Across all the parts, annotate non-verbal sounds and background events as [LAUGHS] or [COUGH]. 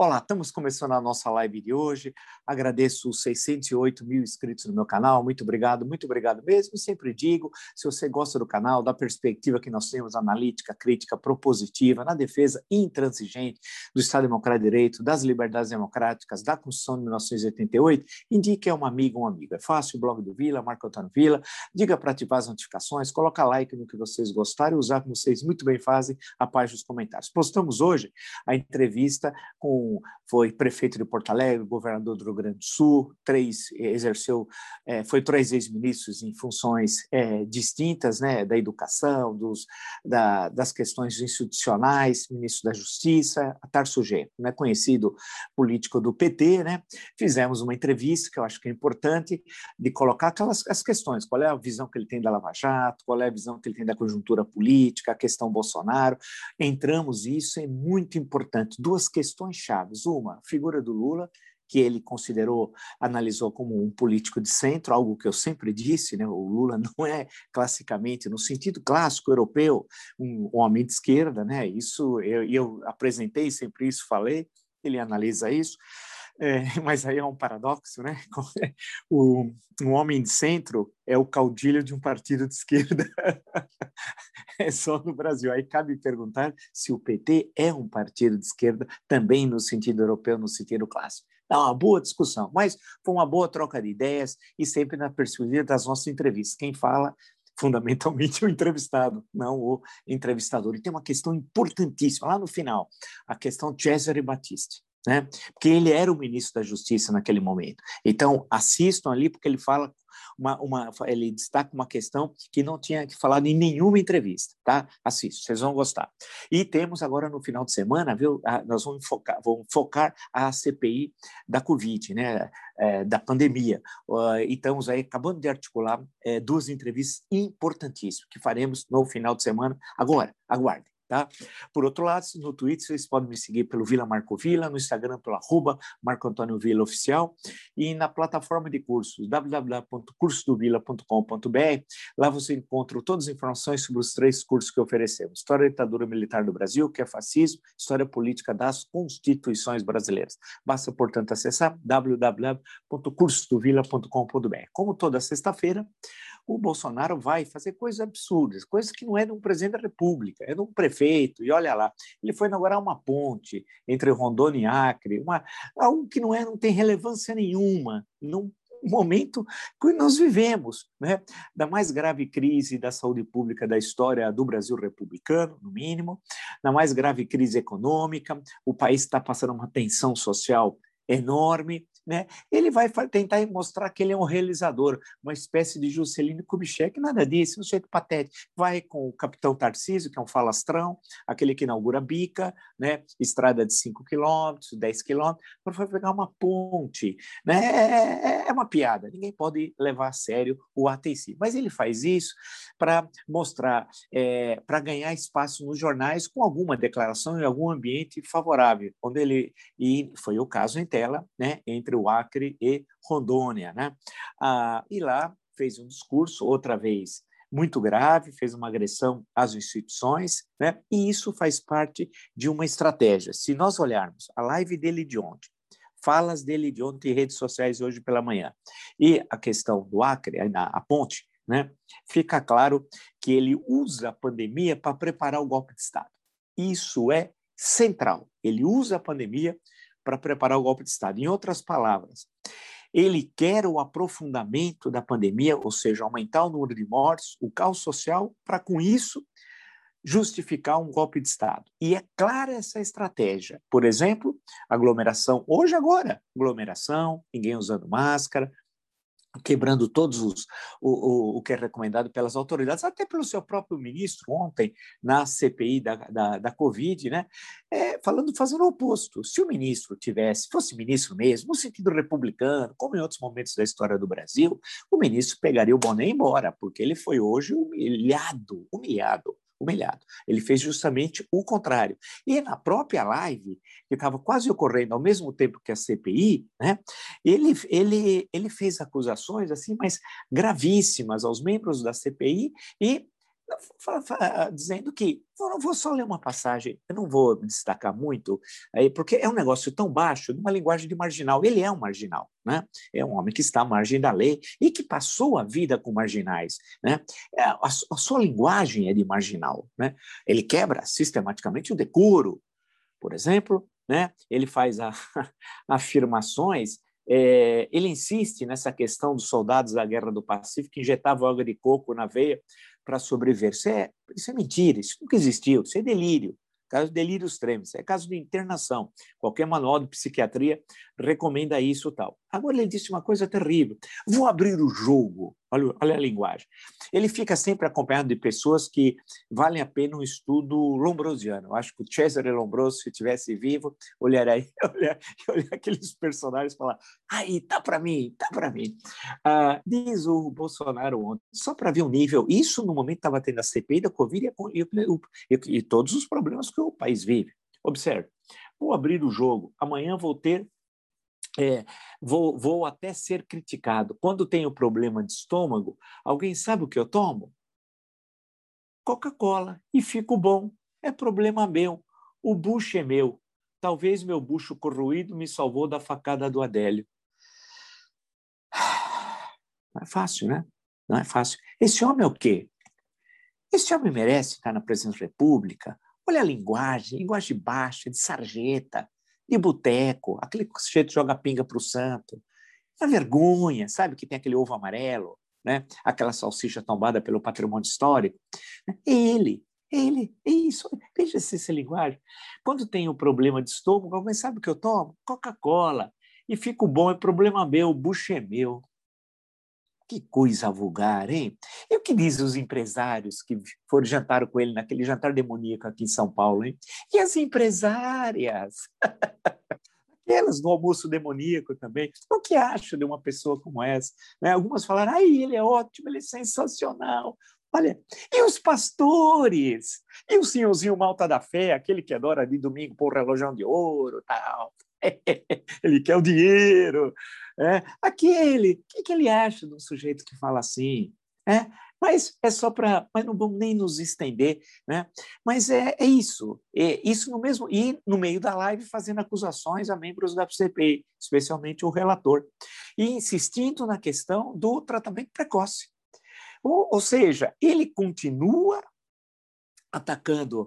Olá, estamos começando a nossa live de hoje. Agradeço os 608 mil inscritos no meu canal. Muito obrigado, muito obrigado mesmo. Sempre digo, se você gosta do canal, da perspectiva que nós temos analítica, crítica, propositiva, na defesa intransigente do Estado Democrático de Direito, das liberdades democráticas, da Constituição de 1988, indique a um amigo, um amigo. É fácil, o blog do Vila, Marco Antônio Vila. Diga para ativar as notificações, coloca like no que vocês gostarem, usar como vocês muito bem fazem a página dos comentários. Postamos hoje a entrevista com foi prefeito de Porto Alegre, governador do Rio Grande do Sul, três exerceu, é, foi três ex-ministros em funções é, distintas, né, da educação, dos, da, das questões institucionais, ministro da Justiça, Tarso G, né, conhecido político do PT, né, fizemos uma entrevista que eu acho que é importante de colocar aquelas as questões, qual é a visão que ele tem da Lava Jato, qual é a visão que ele tem da conjuntura política, a questão Bolsonaro, entramos isso é muito importante, duas questões chave chaves. Uma, figura do Lula, que ele considerou, analisou como um político de centro, algo que eu sempre disse, né? o Lula [LAUGHS] não é classicamente, no sentido clássico europeu, um homem de esquerda, né? isso eu, eu apresentei sempre isso, falei, ele analisa isso, é, [LAUGHS] mas aí é um paradoxo, né? [LAUGHS] O, um homem de centro é o caudilho de um partido de esquerda. [LAUGHS] é só no Brasil. Aí cabe perguntar se o PT é um partido de esquerda também no sentido europeu, no sentido clássico. É uma boa discussão, mas foi uma boa troca de ideias e sempre na perspectiva das nossas entrevistas. Quem fala fundamentalmente o entrevistado, não o entrevistador. E tem uma questão importantíssima lá no final, a questão Cesare Battisti né? Porque ele era o ministro da Justiça naquele momento. Então, assistam ali, porque ele fala uma, uma, ele destaca uma questão que não tinha que falar em nenhuma entrevista, tá? Assista, vocês vão gostar. E temos agora no final de semana, viu? Nós vamos focar, vamos focar a CPI da Covid, né? É, da pandemia. Uh, e estamos aí acabando de articular é, duas entrevistas importantíssimas que faremos no final de semana. Agora, aguardem. Tá? Por outro lado, no Twitter vocês podem me seguir pelo Vila Marco Vila, no Instagram pelo arroba Marco Antônio Vila Oficial e na plataforma de cursos www.cursodovila.com.br. Lá você encontra todas as informações sobre os três cursos que oferecemos: História da Ditadura Militar do Brasil, que é fascismo, História Política das Constituições Brasileiras. Basta, portanto, acessar www.cursodovila.com.br. Como toda sexta-feira, o Bolsonaro vai fazer coisas absurdas, coisas que não é de um presidente da República, é de um prefeito, e olha lá, ele foi inaugurar uma ponte entre Rondônia e Acre, uma, algo que não, é, não tem relevância nenhuma, num momento que nós vivemos, né? da mais grave crise da saúde pública da história do Brasil republicano, no mínimo, da mais grave crise econômica, o país está passando uma tensão social enorme, né? Ele vai tentar mostrar que ele é um realizador, uma espécie de Juscelino Kubitschek, nada disso, um jeito patético. Vai com o capitão Tarcísio, que é um falastrão, aquele que inaugura bica, né? estrada de 5 quilômetros, 10 quilômetros, para pegar uma ponte. Né? É, é, é, uma piada, ninguém pode levar a sério o ATC. Mas ele faz isso para mostrar, é, para ganhar espaço nos jornais com alguma declaração em algum ambiente favorável, onde ele, e foi o caso em tela, né? entre o Acre e Rondônia. Né? Ah, e lá fez um discurso, outra vez muito grave, fez uma agressão às instituições, né? e isso faz parte de uma estratégia. Se nós olharmos a live dele de ontem, falas dele de ontem em redes sociais hoje pela manhã, e a questão do Acre, a, a ponte, né? fica claro que ele usa a pandemia para preparar o golpe de Estado. Isso é central. Ele usa a pandemia para preparar o golpe de Estado. Em outras palavras, ele quer o aprofundamento da pandemia, ou seja, aumentar o número de mortes, o caos social, para com isso justificar um golpe de Estado. E é clara essa estratégia. Por exemplo, aglomeração, hoje agora, aglomeração, ninguém usando máscara, quebrando todos os o, o, o, que é recomendado pelas autoridades, até pelo seu próprio ministro ontem na CPI da, da, da Covid, né? É, falando, fazendo o oposto. Se o ministro tivesse, fosse ministro mesmo, no sentido republicano, como em outros momentos da história do Brasil, o ministro pegaria o boné embora, porque ele foi hoje humilhado, humilhado humilhado. Ele fez justamente o contrário. E na própria live, que estava quase ocorrendo ao mesmo tempo que a CPI, né, ele, ele, ele fez acusações assim, mas gravíssimas aos membros da CPI e dizendo que eu vou só ler uma passagem, eu não vou destacar muito, aí, porque é um negócio tão baixo, de uma linguagem de marginal. Ele é um marginal, né? é um homem que está à margem da lei e que passou a vida com marginais. Né? É, a, a sua linguagem é de marginal. Né? Ele quebra sistematicamente o decoro, por exemplo, né? ele faz a, [LAUGHS] afirmações é, ele insiste nessa questão dos soldados da Guerra do Pacífico que injetavam água de coco na veia para sobreviver. Isso é, isso é mentira, isso nunca existiu, isso é delírio caso de delírios extremos, é caso de internação. Qualquer manual de psiquiatria recomenda isso tal. Agora ele disse uma coisa terrível. Vou abrir o jogo. Olha, olha a linguagem. Ele fica sempre acompanhado de pessoas que valem a pena um estudo lombrosiano. Eu acho que o Cesare Lombroso, se estivesse vivo, olharia, olhar, [LAUGHS] olhar aqueles personagens e falar: aí, tá para mim, tá para mim. Ah, diz o Bolsonaro ontem, só para ver o nível, isso no momento estava tendo a CPI da Covid e, e, e todos os problemas que o país vive. Observe, vou abrir o jogo. Amanhã vou ter é, vou, vou até ser criticado. Quando tenho problema de estômago, alguém sabe o que eu tomo? Coca-Cola e fico bom. É problema meu. O bucho é meu. Talvez meu bucho corroído me salvou da facada do Adélio. [SIGHS] Não é fácil, né? Não é fácil. Esse homem é o quê? Esse homem merece estar na presidência da República. Olha a linguagem, linguagem baixa, de sarjeta de boteco, aquele sujeito joga pinga para o santo. É vergonha, sabe que tem aquele ovo amarelo, né? aquela salsicha tombada pelo patrimônio histórico. É ele, é ele, é isso. Veja se essa linguagem. Quando tem um problema de estômago, alguém sabe o que eu tomo? Coca-Cola. E fico bom, é problema meu, o bucho é meu. Que coisa vulgar, hein? E o que dizem os empresários que foram jantar com ele naquele jantar demoníaco aqui em São Paulo, hein? E as empresárias? [LAUGHS] Aquelas no almoço demoníaco também. O que acha de uma pessoa como essa? Né? Algumas falaram, ai, ele é ótimo, ele é sensacional. Olha, e os pastores? E o senhorzinho malta da fé, aquele que adora de domingo pôr relógio de ouro, tal. [LAUGHS] ele quer o dinheiro. É, aquele, o que, que, ele acha de um sujeito que fala assim? É, mas é só para. Mas não vamos nem nos estender, né? Mas é, é isso. É isso no mesmo. E no meio da live fazendo acusações a membros da CPI, especialmente o relator, e insistindo na questão do tratamento precoce. Ou, ou seja, ele continua atacando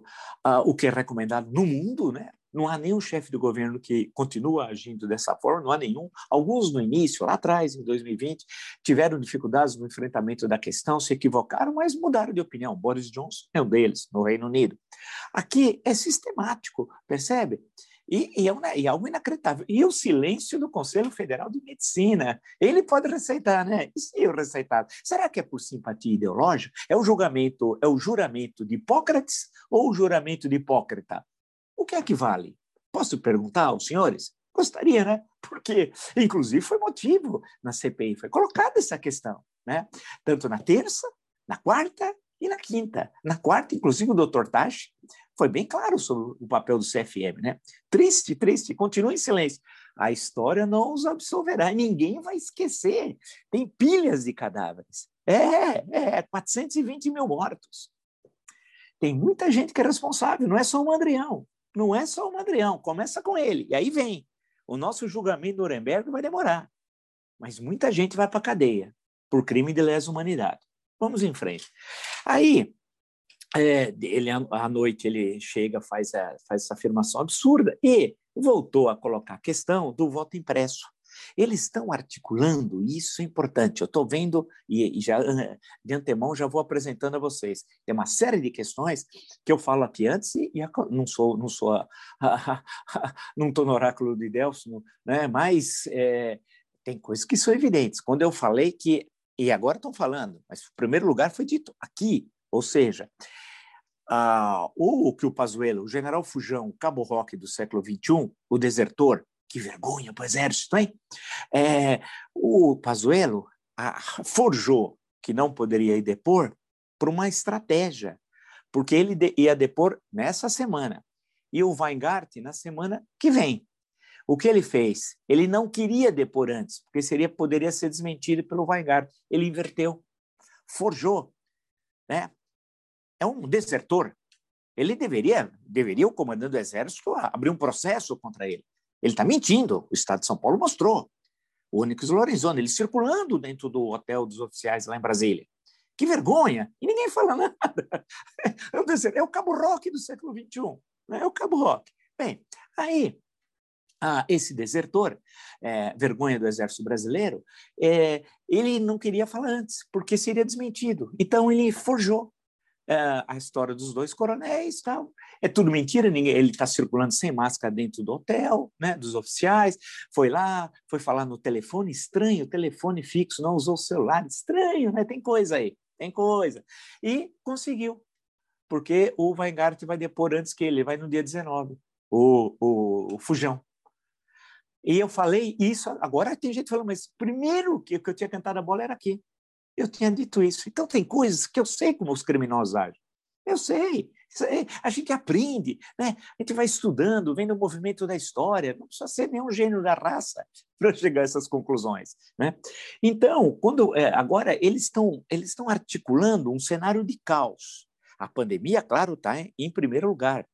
uh, o que é recomendado no mundo, né? Não há nenhum chefe do governo que continua agindo dessa forma, não há nenhum. Alguns no início, lá atrás, em 2020, tiveram dificuldades no enfrentamento da questão, se equivocaram, mas mudaram de opinião. Boris Johnson é um deles, no Reino Unido. Aqui é sistemático, percebe? E, e, é, e é algo inacreditável. E o silêncio do Conselho Federal de Medicina. Ele pode receitar, né? E se eu receitar? Será que é por simpatia ideológica? É o julgamento, é o juramento de Hipócrates ou o juramento de Hipócrita? O que é que vale? Posso perguntar aos senhores? Gostaria, né? Porque, inclusive, foi motivo na CPI, foi colocada essa questão, né? Tanto na terça, na quarta e na quinta. Na quarta, inclusive, o doutor Tachi foi bem claro sobre o papel do CFM, né? Triste, triste, continua em silêncio. A história não os absolverá, ninguém vai esquecer. Tem pilhas de cadáveres. É, é, 420 mil mortos. Tem muita gente que é responsável, não é só o Andrião. Não é só o Adrião, começa com ele. E aí vem. O nosso julgamento do Nuremberg vai demorar. Mas muita gente vai para a cadeia por crime de lesa humanidade. Vamos em frente. Aí, é, ele, à noite, ele chega, faz, a, faz essa afirmação absurda e voltou a colocar a questão do voto impresso. Eles estão articulando, isso é importante. Eu estou vendo, e, e, já [LAUGHS] de antemão já vou apresentando a vocês. Tem uma série de questões que eu falo aqui antes e, e não sou, não sou, a, a, [LAUGHS] a, não estou no oráculo de Delfos, né? mas é, tem coisas que são evidentes. Quando eu falei que, e agora estão falando, mas o primeiro lugar foi dito aqui, ou seja, ah, o que o Pazuello, o general Fujão, o Cabo Roque do século XXI, o desertor, que vergonha para o exército, hein? É, o Pazuello forjou que não poderia ir depor por uma estratégia, porque ele ia depor nessa semana e o Weingarten na semana que vem. O que ele fez? Ele não queria depor antes, porque seria poderia ser desmentido pelo Weingarten. Ele inverteu, forjou, né? é um desertor. Ele deveria, deveria o comandante do Exército abrir um processo contra ele. Ele está mentindo. O Estado de São Paulo mostrou. O Onyx Lorenzoni, ele circulando dentro do hotel dos oficiais lá em Brasília. Que vergonha! E ninguém fala [LAUGHS] nada. É o Cabo Roque do século XXI. Né? É o Cabo Roque. Bem, aí ah, esse desertor, é, vergonha do exército brasileiro, é, ele não queria falar antes, porque seria desmentido. Então ele forjou é, a história dos dois coronéis, tal. É tudo mentira, ninguém, ele está circulando sem máscara dentro do hotel, né, dos oficiais. Foi lá, foi falar no telefone estranho, telefone fixo, não usou o celular, estranho, né? Tem coisa aí, tem coisa. E conseguiu, porque o Weingart vai depor antes que ele, vai no dia 19, o, o, o Fujão. E eu falei isso, agora tem gente falando, mas primeiro que, que eu tinha cantado a bola era aqui. Eu tinha dito isso. Então, tem coisas que eu sei como os criminosos agem. Eu sei. A gente aprende, né? a gente vai estudando, vendo o movimento da história, não precisa ser nenhum gênio da raça [LAUGHS] para chegar a essas conclusões. Né? Então, quando é, agora eles estão eles estão articulando um cenário de caos. A pandemia, claro, está em, primeiro lugar,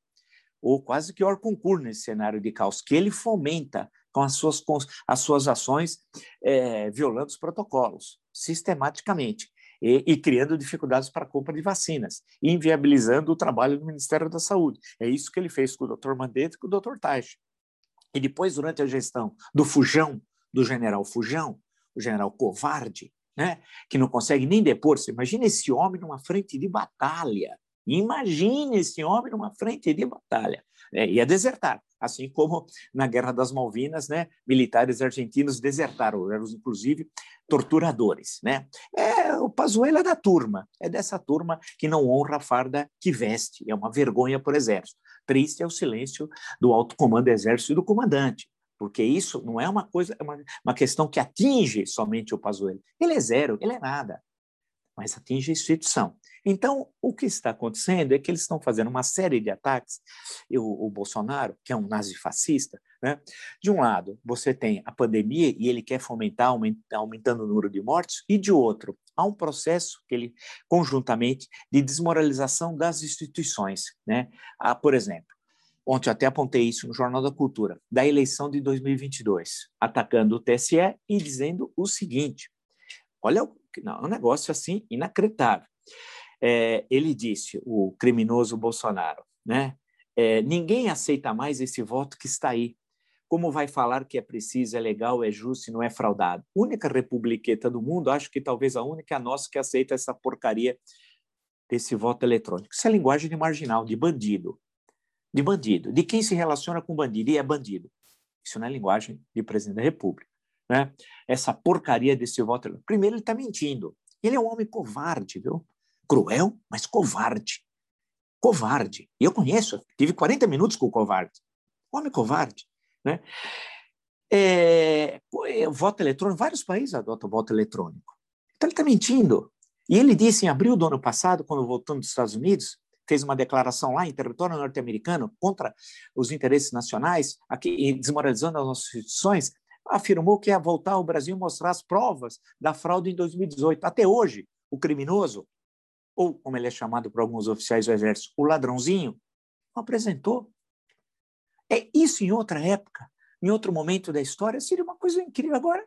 ou quase que o concurso nesse cenário de caos, que ele fomenta com as suas, com as suas ações é, violando os protocolos, sistematicamente, e, e, criando dificuldades para a compra de vacinas, inviabilizando o trabalho do Ministério da Saúde. É isso que ele fez com o Dr. Mandetta e com o Dr. Taish. E depois, durante a gestão do Fujão, do general Fujão, o general covarde, né, que não consegue nem depor-se. Imagina esse homem numa frente de batalha. Imagine esse homem numa frente de batalha. É, ia desertar assim como na Guerra das Malvinas, né, militares argentinos desertaram, eram inclusive torturadores, né? É o Pazuello é da turma, é dessa turma que não honra a farda que veste, é uma vergonha por exército. Triste é o silêncio do alto comando do exército e do comandante, porque isso não é uma coisa, é uma, uma questão que atinge somente o Pazuello. Ele é zero, ele é nada mas atinge a instituição. Então, o que está acontecendo é que eles estão fazendo uma série de ataques. O, o Bolsonaro, que é um nazifascista, né? de um lado, você tem a pandemia e ele quer fomentar, aumentando o número de mortes, e de outro, há um processo que ele, conjuntamente, de desmoralização das instituições. Né? Ah, por exemplo, ontem eu até apontei isso no Jornal da Cultura, da eleição de 2022, atacando o TSE e dizendo o seguinte: olha não, é um negócio assim inacreditável. É, ele disse, o criminoso Bolsonaro, né? É, ninguém aceita mais esse voto que está aí. Como vai falar que é preciso, é legal, é justo e não é fraudado? Única republiqueta do mundo, acho que talvez a única é a nossa que aceita essa porcaria desse voto eletrônico. Isso é linguagem de marginal, de bandido. De bandido. De quem se relaciona com bandido e é bandido. Isso não é linguagem de presidente da República né? essa porcaria desse voto. Primeiro, ele está mentindo. Ele é um homem covarde, viu? Cruel, mas covarde. Covarde. E eu conheço, tive 40 minutos com o covarde. Homem covarde. Né? É, é, voto eletrônico, vários países adotam voto eletrônico. Então ele está mentindo. E ele disse em abril do ano passado, quando voltando dos Estados Unidos, fez uma declaração lá em território norte-americano contra os interesses nacionais, aqui desmoralizando as nossas instituições, afirmou que ia voltar ao Brasil e mostrar as provas da fraude em 2018. Até hoje, o criminoso, ou como ele é chamado por alguns oficiais do Exército, o ladrãozinho, não apresentou. É isso em outra época, em outro momento da história, seria uma coisa incrível. Agora,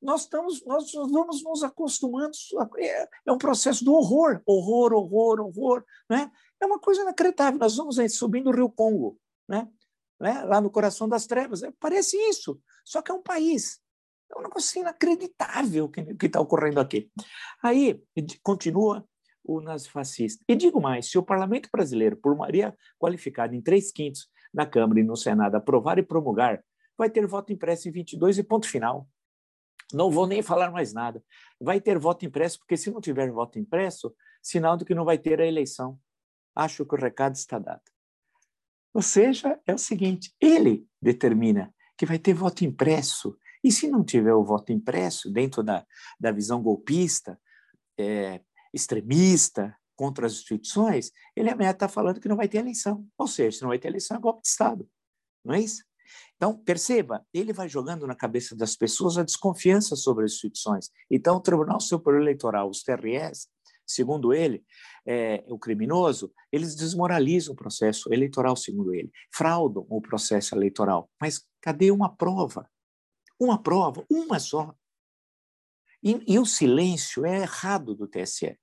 nós estamos, nós vamos nos acostumando. É, é um processo do horror, horror, horror, horror, né? É uma coisa inacreditável. Nós vamos subindo o Rio Congo, né? né? Lá no coração das trevas, é, parece isso. Só que é um país. É um negócio inacreditável que está ocorrendo aqui. Aí, continua o nazifascista. E digo mais: se o parlamento brasileiro, por maioria qualificada em três quintos na Câmara e no Senado, aprovar e promulgar, vai ter voto impresso em 22 e ponto final. Não vou nem falar mais nada. Vai ter voto impresso, porque se não tiver voto impresso, sinal de que não vai ter a eleição. Acho que o recado está dado. Ou seja, é o seguinte: ele determina que vai ter voto impresso. E se não tiver o voto impresso, dentro da, da visão golpista, é, extremista, contra as instituições, ele está falando que não vai ter eleição. Ou seja, se não vai ter eleição, é golpe de Estado. Não é isso? Então, perceba, ele vai jogando na cabeça das pessoas a desconfiança sobre as instituições. Então, o Tribunal Superior Eleitoral, os TREs, segundo ele, é, o criminoso, eles desmoralizam o processo eleitoral, segundo ele, fraudam o processo eleitoral. Mas cadê uma prova? Uma prova, uma só. E, e o silêncio é errado do TSE.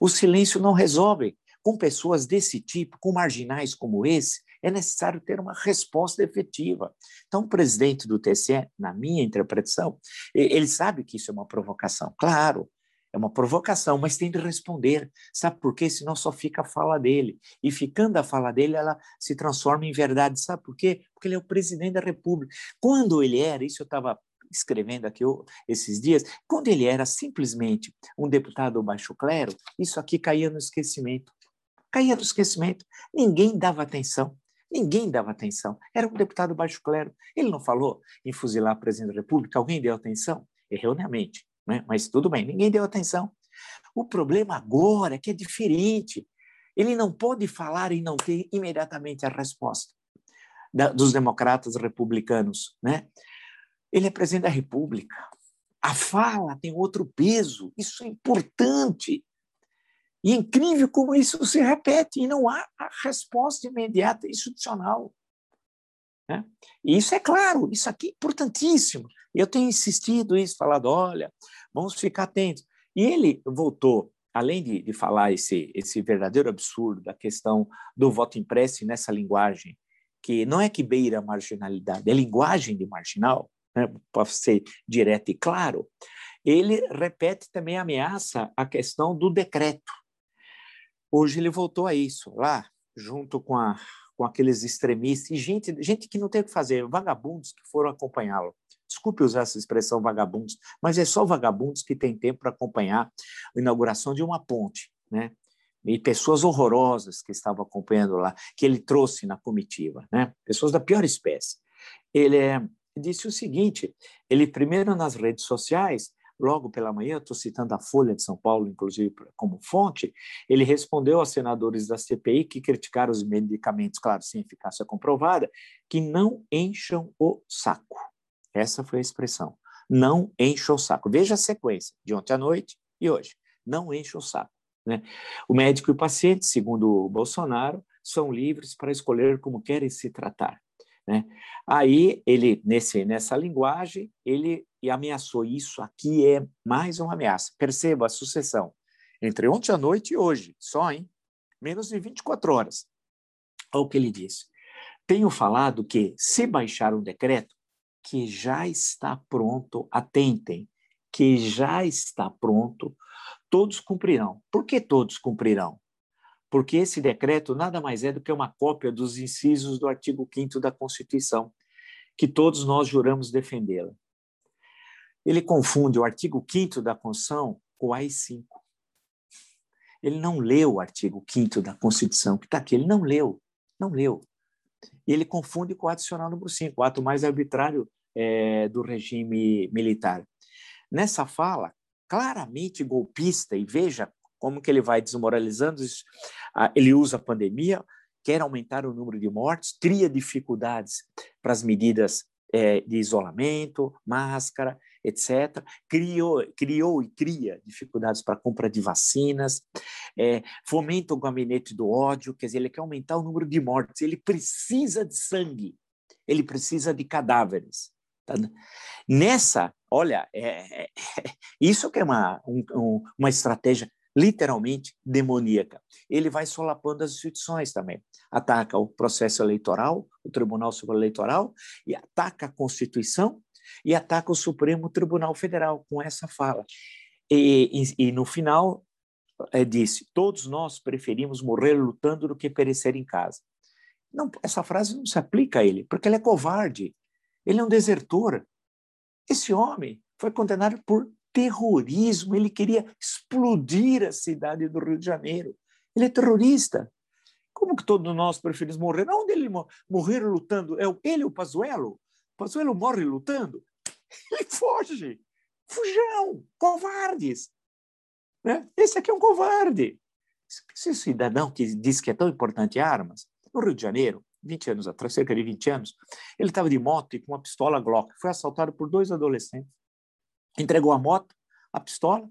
O silêncio não resolve. Com pessoas desse tipo, com marginais como esse, é necessário ter uma resposta efetiva. Então, o presidente do TSE, na minha interpretação, ele sabe que isso é uma provocação. Claro, é uma provocação, mas tem de responder. Sabe por quê? Senão só fica a fala dele. E ficando a fala dele, ela se transforma em verdade. Sabe por quê? Porque ele é o presidente da República. Quando ele era, isso eu estava escrevendo aqui esses dias, quando ele era simplesmente um deputado baixo clero, isso aqui caía no esquecimento. Caía no esquecimento. Ninguém dava atenção. Ninguém dava atenção. Era um deputado baixo clero. Ele não falou em fuzilar o presidente da República. Alguém deu atenção? Erroneamente. Né? Mas tudo bem, ninguém deu atenção. O problema agora é que é diferente. Ele não pode falar e não ter imediatamente a resposta da, dos democratas republicanos. Né? Ele é presidente da República. A fala tem outro peso, isso é importante. E é incrível como isso se repete, e não há a resposta imediata institucional. Né? E isso é claro, isso aqui é importantíssimo. Eu tenho insistido isso, falado, olha, vamos ficar atentos. E ele voltou, além de, de falar esse, esse verdadeiro absurdo da questão do voto impresso nessa linguagem, que não é que beira a marginalidade, é linguagem de marginal, né, para ser direto e claro, ele repete também ameaça a questão do decreto. Hoje ele voltou a isso, lá, junto com, a, com aqueles extremistas, e gente, gente que não tem o que fazer, vagabundos que foram acompanhá-lo. Desculpe usar essa expressão vagabundos, mas é só vagabundos que têm tempo para acompanhar a inauguração de uma ponte, né? E pessoas horrorosas que estavam acompanhando lá, que ele trouxe na comitiva, né? Pessoas da pior espécie. Ele é, disse o seguinte: ele primeiro nas redes sociais, logo pela manhã, estou citando a Folha de São Paulo, inclusive como fonte, ele respondeu aos senadores da CPI que criticaram os medicamentos, claro, sem eficácia comprovada, que não encham o saco. Essa foi a expressão. Não encha o saco. Veja a sequência de ontem à noite e hoje. Não encha o saco. Né? O médico e o paciente, segundo o Bolsonaro, são livres para escolher como querem se tratar. Né? Aí ele nesse nessa linguagem ele ameaçou isso aqui é mais uma ameaça. Perceba a sucessão entre ontem à noite e hoje, só em menos de 24 horas. Olha o que ele disse. Tenho falado que se baixar um decreto que já está pronto, atentem, que já está pronto, todos cumprirão. Por que todos cumprirão? porque esse decreto nada mais é do que uma cópia dos incisos do artigo 5 da Constituição, que todos nós juramos defendê-la. Ele confunde o artigo 5 da Constituição com o AI-5. Ele não leu o artigo 5 da Constituição, que está aqui, ele não leu, não leu. E ele confunde com o adicional número 5, o ato mais arbitrário é, do regime militar. Nessa fala, claramente golpista, e veja como que ele vai desmoralizando ele usa a pandemia, quer aumentar o número de mortes, cria dificuldades para as medidas é, de isolamento, máscara, etc. Criou, criou e cria dificuldades para a compra de vacinas, é, fomenta o gabinete do ódio, quer dizer, ele quer aumentar o número de mortes, ele precisa de sangue, ele precisa de cadáveres. Tá? Nessa, olha, é, é, isso que é uma, um, uma estratégia literalmente demoníaca. Ele vai solapando as instituições também. Ataca o processo eleitoral, o Tribunal Superior Eleitoral, e ataca a Constituição e ataca o Supremo Tribunal Federal com essa fala. E, e, e no final é, disse: todos nós preferimos morrer lutando do que perecer em casa. Não, essa frase não se aplica a ele, porque ele é covarde. Ele é um desertor. Esse homem foi condenado por terrorismo, ele queria explodir a cidade do Rio de Janeiro. Ele é terrorista. Como que todos nós preferimos morrer? Onde ele morrer lutando? É ele o Pazuello? Pazuello morre lutando? [LAUGHS] Ele foge. Fujão, covardes. Né? Esse aqui é um covarde. Esse cidadão que diz que é tão importante armas, no Rio de Janeiro, 20 anos atrás, cerca de 20 anos, ele estava de moto e com uma pistola Glock. Foi assaltado por dois adolescentes entregou a moto, a pistola,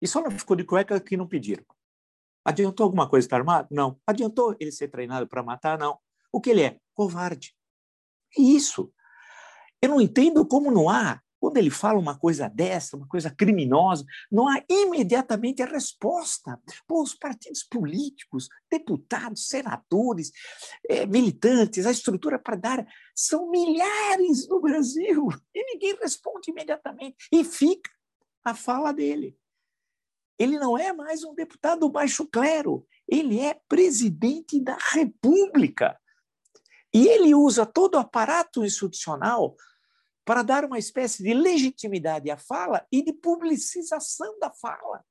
E só não ficou de cueca que não pediram. Adiantou alguma coisa estar armado? Não. Adiantou ele ser treinado para matar? Não. O que ele é? Covarde. É isso. Eu não entendo como não há, quando ele fala uma coisa dessa, uma coisa criminosa, não há imediatamente a resposta. Pô, os partidos políticos, deputados, senadores, é, militantes, a estrutura para dar, são milhares no Brasil [LAUGHS] e ninguém responde imediatamente. E fica a fala dele. Ele não é mais um deputado baixo clero, ele é presidente da República. E ele usa todo o aparato institucional para dar uma espécie de legitimidade à fala e de publicização da fala.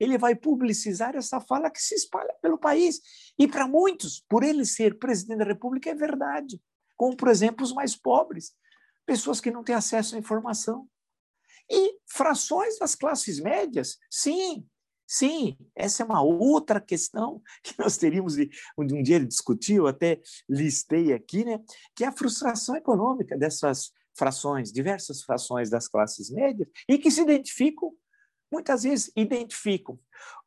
Ele vai publicizar essa fala que se espalha pelo país. E para muitos, por ele ser presidente da República, é verdade. Como, por exemplo, os mais pobres, pessoas que não têm acesso à informação. E frações das classes médias, sim, Sim, essa é uma outra questão [LAUGHS] que nós teríamos de um dia ele discutiu, até listei aqui, né, que é a frustração econômica dessas frações, diversas frações das classes médias e que se identificam, muitas vezes identificam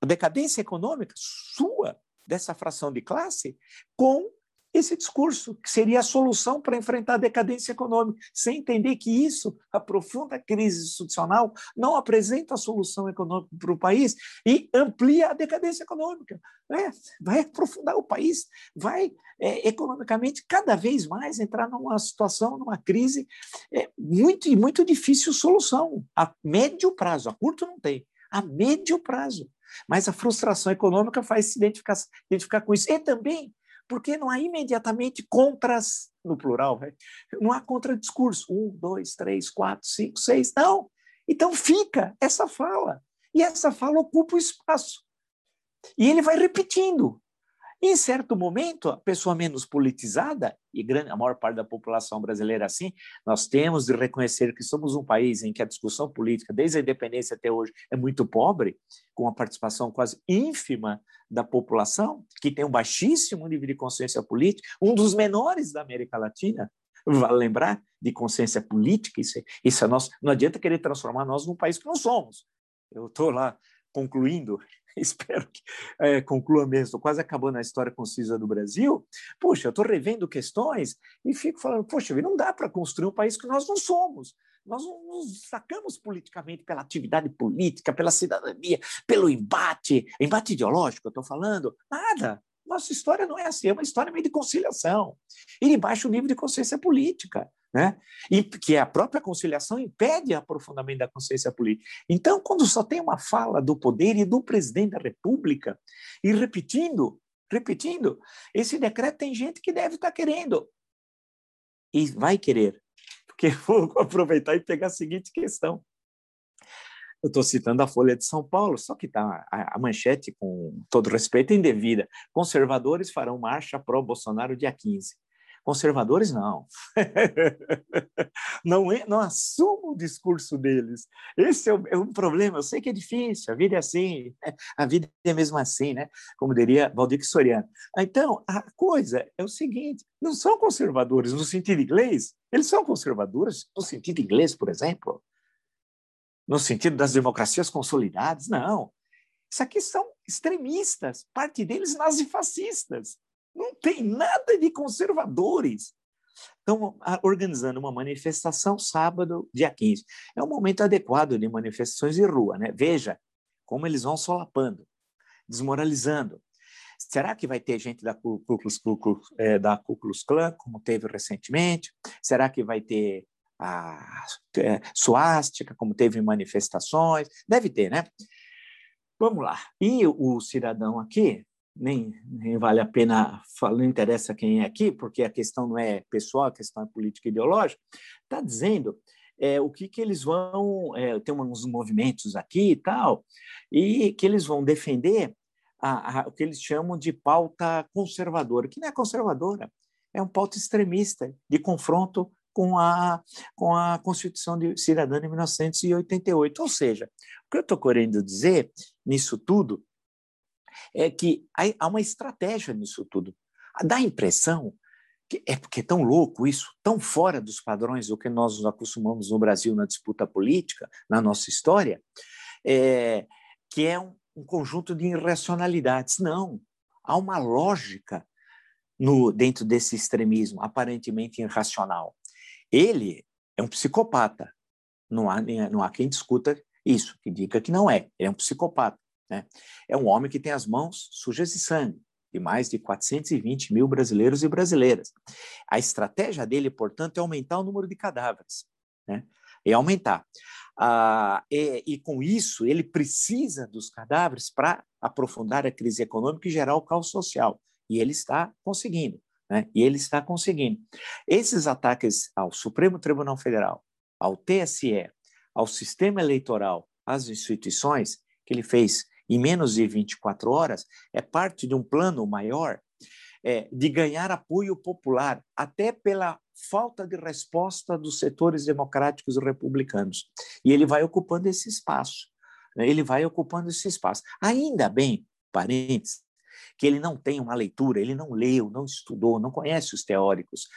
a decadência econômica sua dessa fração de classe com esse discurso, que seria a solução para enfrentar a decadência econômica, sem entender que isso, a profunda crise institucional, não apresenta a solução econômica para o país e amplia a decadência econômica. Né? Vai aprofundar o país, vai é, economicamente cada vez mais entrar numa situação, numa crise é, muito e muito difícil solução, a médio prazo, a curto não tem, a médio prazo. Mas a frustração econômica faz se identificar, identificar com isso. E também porque não há imediatamente contras, no plural, né? não há contradiscurso. Um, dois, três, quatro, cinco, seis, não. Então fica essa fala. E essa fala ocupa o espaço. E ele vai repetindo. Em certo momento, a pessoa menos politizada, e grande, a maior parte da população brasileira assim, nós temos de reconhecer que somos um país em que a discussão política, desde a independência até hoje, é muito pobre, com a participação quase ínfima da população, que tem um baixíssimo nível de consciência política, um dos menores da América Latina, vale lembrar, de consciência política, isso, é, isso é nosso, não adianta querer transformar nós num país que não somos. Eu estou lá concluindo [LAUGHS] espero que é, conclua mesmo, estou quase acabando a história concisa do Brasil. Poxa, eu estou revendo questões e fico falando, poxa, não dá para construir um país que nós não somos. Nós não nos sacamos politicamente pela atividade política, pela cidadania, pelo embate, embate ideológico, eu estou falando, nada. Nossa história não é assim, é uma história meio de conciliação e de baixo nível de consciência política né? E que a própria conciliação impede o aprofundamento da consciência política. Então, quando só tem uma fala do poder e do presidente da República, e repetindo, repetindo, esse decreto tem gente que deve estar querendo e vai querer, porque [LAUGHS] vou aproveitar e pegar a seguinte questão. Eu estou citando a Folha de São Paulo, só que tá a, a manchete, com todo respeito, é indevida. Conservadores farão marcha pró-Bolsonaro dia 15. Conservadores, não. [LAUGHS] não, é, não o discurso deles. Esse é, o, é problema. Eu sei que é difícil, a vida é assim, [LAUGHS] a vida é mesmo assim, né? como diria Valdir Soriano. Então, a coisa é o seguinte: não são conservadores no sentido inglês, eles são conservadores no sentido inglês, por exemplo, no sentido das democracias consolidadas, não. Isso aqui são extremistas, parte deles nazifascistas. Não tem nada de conservadores. Estão organizando uma manifestação sábado, dia 15. É um momento adequado de manifestações de rua, né? Veja como eles vão solapando, desmoralizando. Será que vai ter gente da Ku Klux, é, da Ku Klux Klan, como teve recentemente? Será que vai ter a é, suástica, como teve manifestações? Deve ter, né? Vamos lá. E o cidadão aqui, nem, nem vale a pena falar, não interessa quem é aqui, porque a questão não é pessoal, a questão é política e ideológica, está dizendo é, o que, que eles vão. É, tem uns movimentos aqui e tal, e que eles vão defender a, a, o que eles chamam de pauta conservadora, que não é conservadora, é um pauta extremista de confronto com a, com a Constituição de Cidadã de 1988. Ou seja, o que eu estou querendo dizer nisso tudo é que há uma estratégia nisso tudo. Dá a impressão que é porque é tão louco isso, tão fora dos padrões do que nós nos acostumamos no Brasil na disputa política, na nossa história, é, que é um, um conjunto de irracionalidades. Não, há uma lógica no, dentro desse extremismo aparentemente irracional. Ele é um psicopata. Não há, não há quem discuta isso, que diga que não é. Ele é um psicopata. Né? É um homem que tem as mãos sujas de sangue, de mais de 420 mil brasileiros e brasileiras. A estratégia dele, portanto, é aumentar o número de cadáveres. Né? É aumentar. Ah, e, e, com isso, ele precisa dos cadáveres para aprofundar a crise econômica e gerar o caos social. E ele está conseguindo. Né? E ele está conseguindo. Esses ataques ao Supremo Tribunal Federal, ao TSE, ao sistema eleitoral, às instituições, que ele fez em menos de 24 horas, é parte de um plano maior é, de ganhar apoio popular, até pela falta de resposta dos setores democráticos e republicanos. E ele vai ocupando esse espaço. Né? Ele vai ocupando esse espaço. Ainda bem, parênteses, que ele não tem uma leitura, ele não leu, não estudou, não conhece os teóricos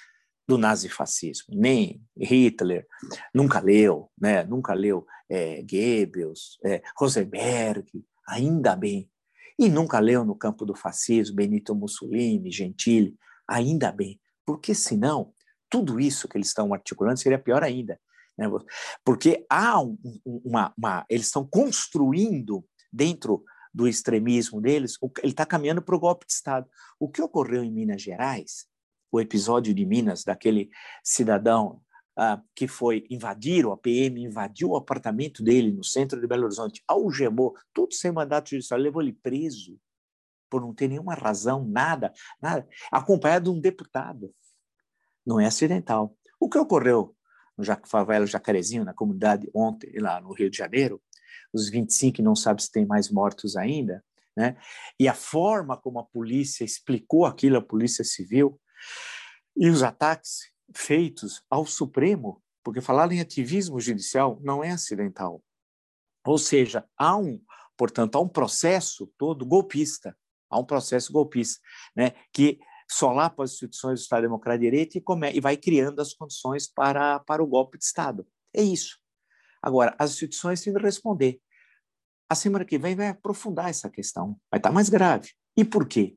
do nazifascismo, nem Hitler, nunca leu, né? nunca leu é, Goebbels, é, Rosenberg, ainda bem. E nunca leu no campo do fascismo Benito Mussolini, Gentili, ainda bem, porque senão tudo isso que eles estão articulando seria pior ainda. Né? Porque há uma, uma eles estão construindo dentro do extremismo deles, ele está caminhando para o golpe de Estado. O que ocorreu em Minas Gerais, o episódio de Minas, daquele cidadão ah, que foi invadir, o APM invadiu o apartamento dele no centro de Belo Horizonte, algemou, tudo sem mandato judicial, levou ele preso por não ter nenhuma razão, nada, nada, acompanhado de um deputado. Não é acidental. O que ocorreu no favela Jacarezinho, na comunidade ontem, lá no Rio de Janeiro, os 25 não sabe se tem mais mortos ainda, né? E a forma como a polícia explicou aquilo, a polícia civil, e os ataques feitos ao Supremo, porque falar em ativismo judicial não é acidental. Ou seja, há um, portanto, há um processo todo golpista, há um processo golpista, né, que solapa as instituições do Estado Democrático de Direito e, come, e vai criando as condições para, para o golpe de Estado. É isso. Agora, as instituições têm de responder. A semana que vem vai aprofundar essa questão, vai estar mais grave. E por quê?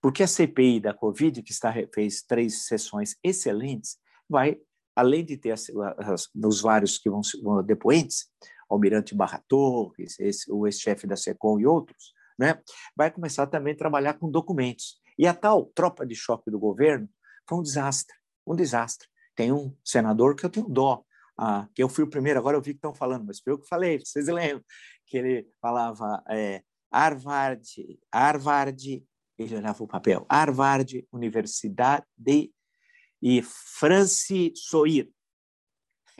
Porque a CPI da Covid, que está, fez três sessões excelentes, vai, além de ter as, as, os vários que vão, vão depoentes, Almirante Barra Torres, esse, o ex-chefe da SECOM e outros, né, vai começar também a trabalhar com documentos. E a tal tropa de choque do governo foi um desastre, um desastre. Tem um senador que eu tenho dó, ah, que eu fui o primeiro, agora eu vi que estão falando, mas foi eu que falei, vocês [LAUGHS] lembram, que ele falava é, Harvard, Harvard, ele olhava o papel, Harvard, Universidade e France Soir.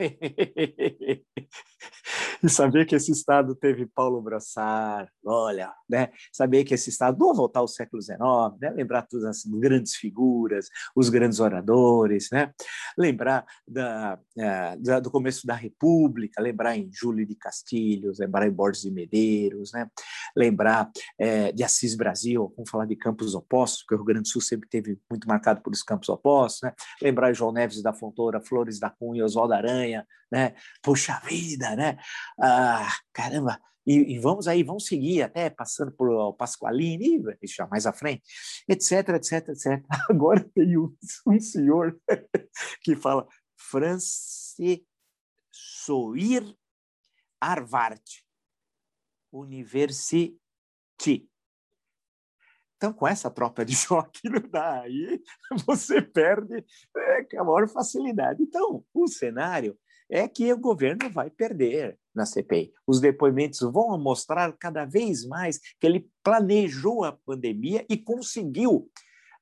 [LAUGHS] e saber que esse Estado teve Paulo Brassar, olha, né? saber que esse Estado, vamos voltar ao século XIX, né? lembrar todas as grandes figuras, os grandes oradores, né? lembrar da, uh, da, do começo da República, lembrar em Júlio de Castilhos, lembrar em Borges de Medeiros, né? lembrar é, de Assis Brasil, vamos falar de campos opostos, porque o Rio Grande do Sul sempre teve muito marcado por os campos opostos, né? lembrar João Neves da Fontoura, Flores da Cunha, Oswaldo Aranha, né? Puxa vida, né? Ah, caramba! E, e, vamos aí, vamos seguir até passando por Pasqualini, já mais à frente, etc, etc, etc. Agora tem um, um senhor [LAUGHS] que fala Francis Soir Harvard University. Então, com essa tropa de [LAUGHS] choque, não dá. Aí você perde é, com a maior facilidade. Então, o cenário é que o governo vai perder na CPI. Os depoimentos vão mostrar cada vez mais que ele planejou a pandemia e conseguiu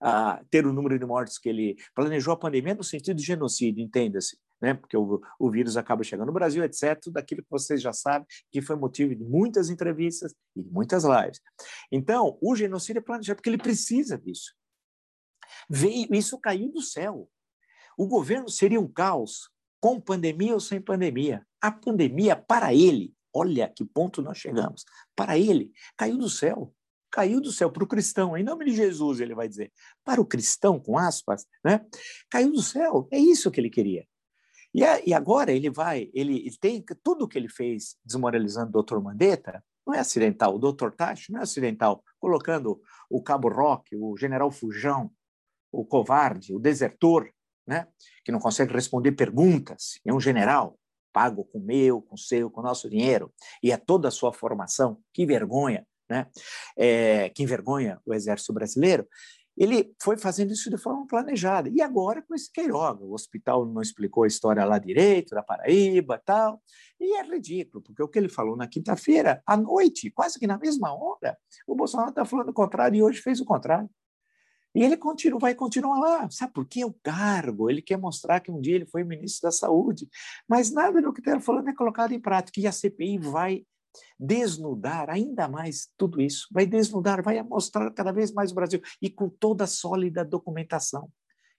uh, ter o número de mortes que ele planejou a pandemia no sentido de genocídio, entenda-se. Né? Porque o, o vírus acaba chegando no Brasil, etc., tudo aquilo que vocês já sabem, que foi motivo de muitas entrevistas e muitas lives. Então, o genocídio é planejado porque ele precisa disso. Veio, isso caiu do céu. O governo seria um caos com pandemia ou sem pandemia. A pandemia, para ele, olha que ponto nós chegamos, para ele, caiu do céu. Caiu do céu para o cristão, em nome de Jesus, ele vai dizer. Para o cristão, com aspas, né? caiu do céu. É isso que ele queria. E, a, e agora ele vai, ele, tem tudo que ele fez desmoralizando o doutor Mandetta, não é acidental. O doutor Tachi não é acidental, colocando o Cabo Roque, o general Fujão, o covarde, o desertor, né? que não consegue responder perguntas, é um general pago com meu, com seu, com nosso dinheiro, e é toda a sua formação, que vergonha, né? É, que vergonha o exército brasileiro. Ele foi fazendo isso de forma planejada. E agora com esse Queiroga, o hospital não explicou a história lá direito, da Paraíba tal. E é ridículo, porque o que ele falou na quinta-feira, à noite, quase que na mesma hora, o Bolsonaro está falando o contrário e hoje fez o contrário. E ele continua, vai continuar lá. Sabe por quê? O cargo. Ele quer mostrar que um dia ele foi ministro da Saúde. Mas nada do que está falando é colocado em prática. E a CPI vai desnudar ainda mais tudo isso. Vai desnudar, vai mostrar cada vez mais o Brasil. E com toda a sólida documentação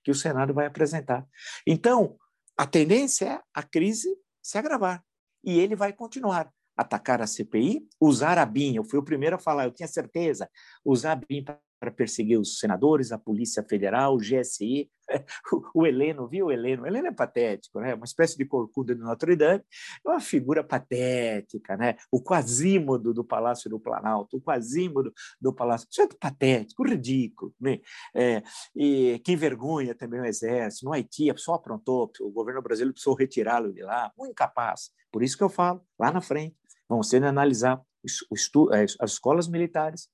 que o Senado vai apresentar. Então, a tendência é a crise se agravar. E ele vai continuar atacar a CPI, usar a BIM. Eu fui o primeiro a falar, eu tinha certeza, usar a BIM para perseguir os senadores, a Polícia Federal, o GSI, [LAUGHS] o Heleno, viu o Heleno? O Heleno é patético, né? uma espécie de corcunda de Notre Dame, é uma figura patética, né? o quasímodo do Palácio do Planalto, o quasímodo do Palácio, isso é patético, ridículo. Né? É, e que vergonha também o Exército, no Haiti a pessoa aprontou, o governo brasileiro precisou retirá-lo de lá, muito incapaz. Por isso que eu falo, lá na frente, vamos de analisar é, as escolas militares,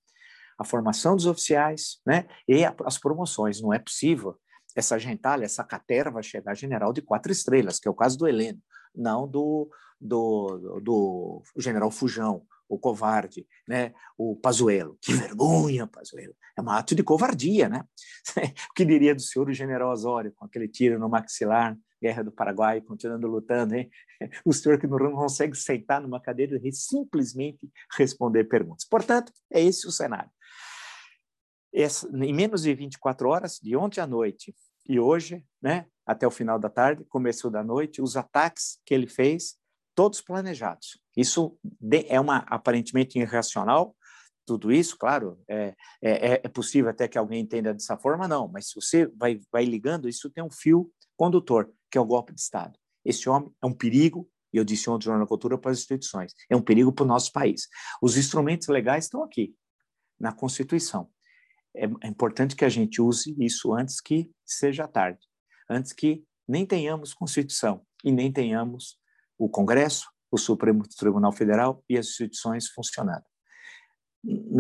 a formação dos oficiais né, e a, as promoções. Não é possível essa gentalha, essa caterva chegar a general de quatro estrelas, que é o caso do Heleno, não do, do, do general Fujão, o covarde, né? o Pazuello. Que vergonha, Pazuello. É um ato de covardia, né? [LAUGHS] o que diria do senhor o general Osório, com aquele tiro no maxilar, Guerra do Paraguai, continuando lutando, hein? [LAUGHS] O senhor que não consegue sentar numa cadeira e simplesmente responder perguntas. Portanto, é esse o cenário. Essa, em menos de 24 horas, de ontem à noite e hoje, né, até o final da tarde, começo da noite, os ataques que ele fez, todos planejados. Isso é uma aparentemente irracional, tudo isso, claro, é, é, é possível até que alguém entenda dessa forma, não, mas se você vai, vai ligando, isso tem um fio condutor, que é o golpe de Estado. Esse homem é um perigo, e eu disse ontem no Jornal Cultura para as instituições, é um perigo para o nosso país. Os instrumentos legais estão aqui, na Constituição é, é importante que a gente use isso antes que seja tarde, antes que nem tenhamos Constituição e nem tenhamos o Congresso, o Supremo Tribunal Federal e as instituições funcionando.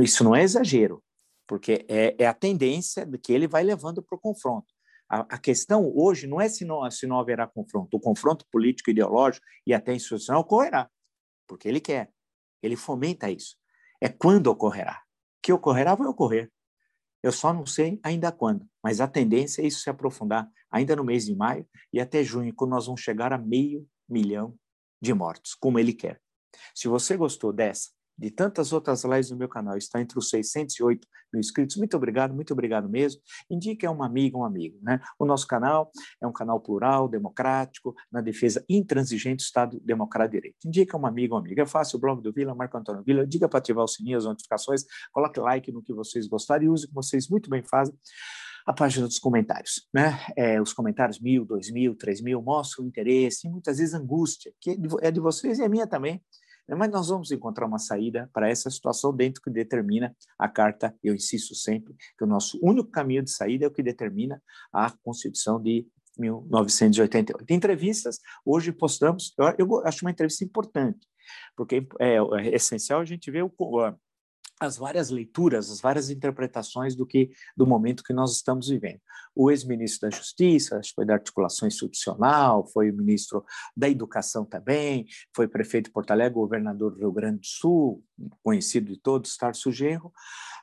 Isso não é exagero, porque é, é a tendência de que ele vai levando para o confronto. A, a, questão hoje não é se não, se não haverá confronto. O confronto político, ideológico e até institucional ocorrerá, porque ele quer, ele fomenta isso. É quando ocorrerá. Que ocorrerá, vai ocorrer. Eu só não sei ainda quando, mas a tendência é isso se aprofundar ainda no mês de maio e até junho, quando nós vamos chegar a meio milhão de mortos, como ele quer. Se você gostou dessa, de tantas outras lives no meu canal, está entre os 608 mil inscritos. Muito obrigado, muito obrigado mesmo. Indique a uma amiga, um amigo. Né? O nosso canal é um canal plural, democrático, na defesa intransigente do Estado Democrático de Direito. Indique a uma amiga, um amigo. É fácil, o blog do Vila, Marco Antônio Vila. Diga para ativar o sininho, as notificações, coloque like no que vocês gostarem e use como vocês muito bem fazem a página dos comentários. Né? É, os comentários mil, dois mil, três mil mostram interesse e muitas vezes angústia, que é de vocês e é minha também. Né? Mas nós vamos encontrar uma saída para essa situação dentro que determina a carta, eu insisto sempre, que o nosso único caminho de saída é o que determina a Constituição de 1988. Entrevistas, hoje postamos, eu, eu acho uma entrevista importante, porque é, é essencial a gente ver o, as várias leituras, as várias interpretações do que do momento que nós estamos vivendo. O ex-ministro da Justiça, acho que foi da articulação institucional, foi o ministro da Educação também, foi prefeito de Porto Alegre, governador do Rio Grande do Sul, conhecido de todos, Tarso Genro,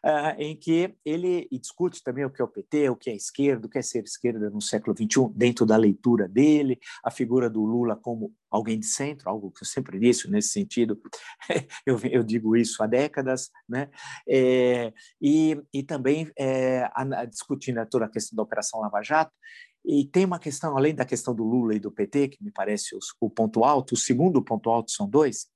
uh, em que ele discute também o que é o PT, o que é esquerda, o que é ser esquerda no século XXI, dentro da leitura dele, a figura do Lula como alguém de centro, algo que eu sempre disse nesse sentido, [LAUGHS] eu, eu digo isso há décadas, né? É, e, e também é, a, discutindo toda a questão da Operação Lava Jato, e tem uma questão, além da questão do Lula e do PT, que me parece o ponto alto, o segundo ponto alto são dois,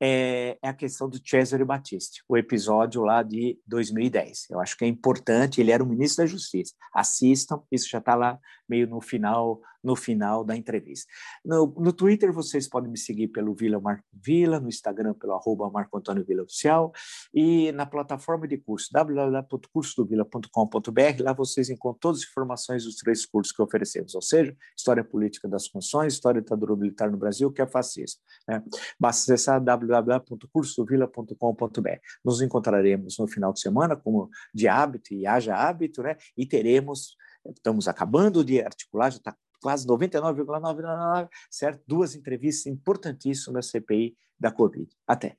é, é a questão do Cesare Battisti, o episódio lá de 2010. Eu acho que é importante, ele era o ministro da Justiça. Assistam, isso já está lá meio no final no final da entrevista. No, no Twitter vocês podem me seguir pelo Vila Marco Vila, no Instagram pelo arroba Marco Antônio Vila Oficial e na plataforma de curso www.cursodovila.com.br, lá vocês encontram todas as informações dos três cursos que oferecemos, ou seja, História Política das Funções, História da Ditadura Militar no Brasil, que é fascismo. Né? Basta acessar www.cursodovila.com.br. Nos encontraremos no final de semana, como de hábito e haja hábito, né? e teremos estamos acabando de articular, já está quase 99,999, certo? Duas entrevistas importantíssimas da CPI da Covid. Até.